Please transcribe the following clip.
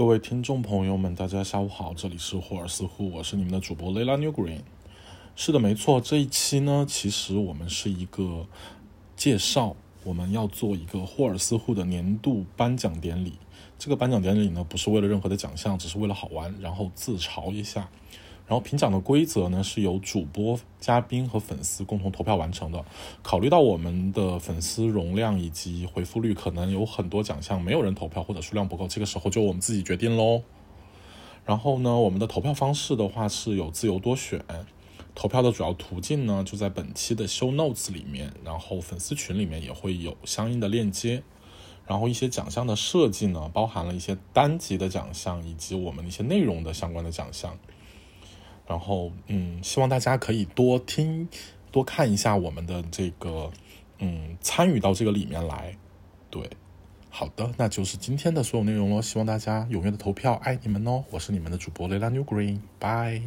各位听众朋友们，大家下午好，这里是霍尔斯户，我是你们的主播 Layla New Green。是的，没错，这一期呢，其实我们是一个介绍，我们要做一个霍尔斯户的年度颁奖典礼。这个颁奖典礼呢，不是为了任何的奖项，只是为了好玩，然后自嘲一下。然后评奖的规则呢，是由主播、嘉宾和粉丝共同投票完成的。考虑到我们的粉丝容量以及回复率，可能有很多奖项没有人投票或者数量不够，这个时候就我们自己决定喽。然后呢，我们的投票方式的话是有自由多选，投票的主要途径呢就在本期的 show notes 里面，然后粉丝群里面也会有相应的链接。然后一些奖项的设计呢，包含了一些单集的奖项以及我们一些内容的相关的奖项。然后，嗯，希望大家可以多听、多看一下我们的这个，嗯，参与到这个里面来。对，好的，那就是今天的所有内容喽。希望大家踊跃的投票，爱你们哦！我是你们的主播雷拉 New Green，拜。